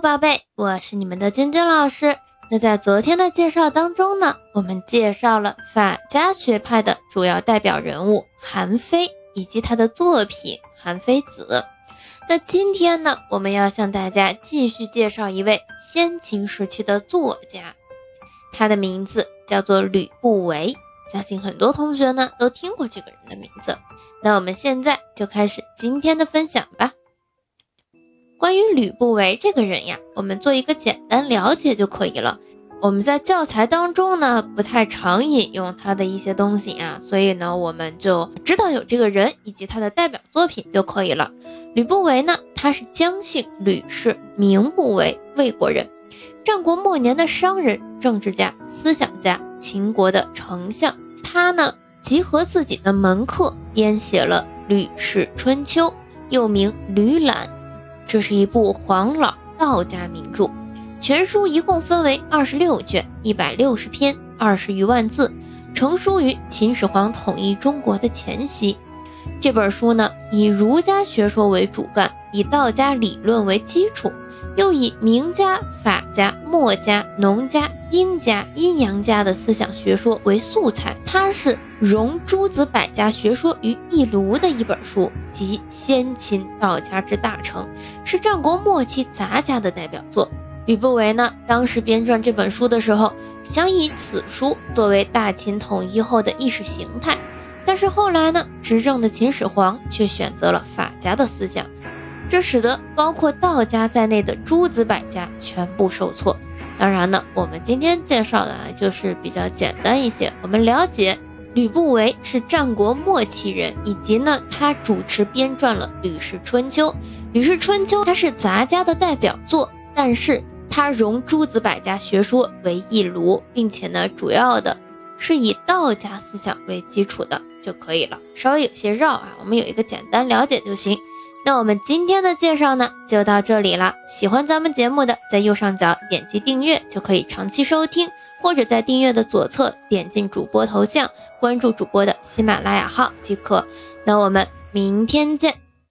宝贝，我是你们的君君老师。那在昨天的介绍当中呢，我们介绍了法家学派的主要代表人物韩非以及他的作品《韩非子》。那今天呢，我们要向大家继续介绍一位先秦时期的作家，他的名字叫做吕不韦。相信很多同学呢都听过这个人的名字。那我们现在就开始今天的分享吧。关于吕不韦这个人呀，我们做一个简单了解就可以了。我们在教材当中呢，不太常引用他的一些东西啊，所以呢，我们就知道有这个人以及他的代表作品就可以了。吕不韦呢，他是姜姓吕氏，名不韦，魏国人，战国末年的商人、政治家、思想家，秦国的丞相。他呢，集合自己的门客，编写了《吕氏春秋》，又名《吕览》。这是一部黄老道家名著，全书一共分为二十六卷，一百六十篇，二十余万字，成书于秦始皇统一中国的前夕。这本书呢，以儒家学说为主干，以道家理论为基础。又以名家、法家、墨家、农家、兵家、阴阳家的思想学说为素材，它是融诸子百家学说于一炉的一本书，集先秦道家之大成，是战国末期杂家的代表作。吕不韦呢，当时编撰这本书的时候，想以此书作为大秦统一后的意识形态，但是后来呢，执政的秦始皇却选择了法家的思想。这使得包括道家在内的诸子百家全部受挫。当然呢，我们今天介绍的啊，就是比较简单一些。我们了解吕不韦是战国末期人，以及呢，他主持编撰了《吕氏春秋》。《吕氏春秋》它是杂家的代表作，但是它融诸子百家学说为一炉，并且呢，主要的是以道家思想为基础的就可以了。稍微有些绕啊，我们有一个简单了解就行。那我们今天的介绍呢，就到这里了。喜欢咱们节目的，在右上角点击订阅就可以长期收听，或者在订阅的左侧点进主播头像，关注主播的喜马拉雅号即可。那我们明天见。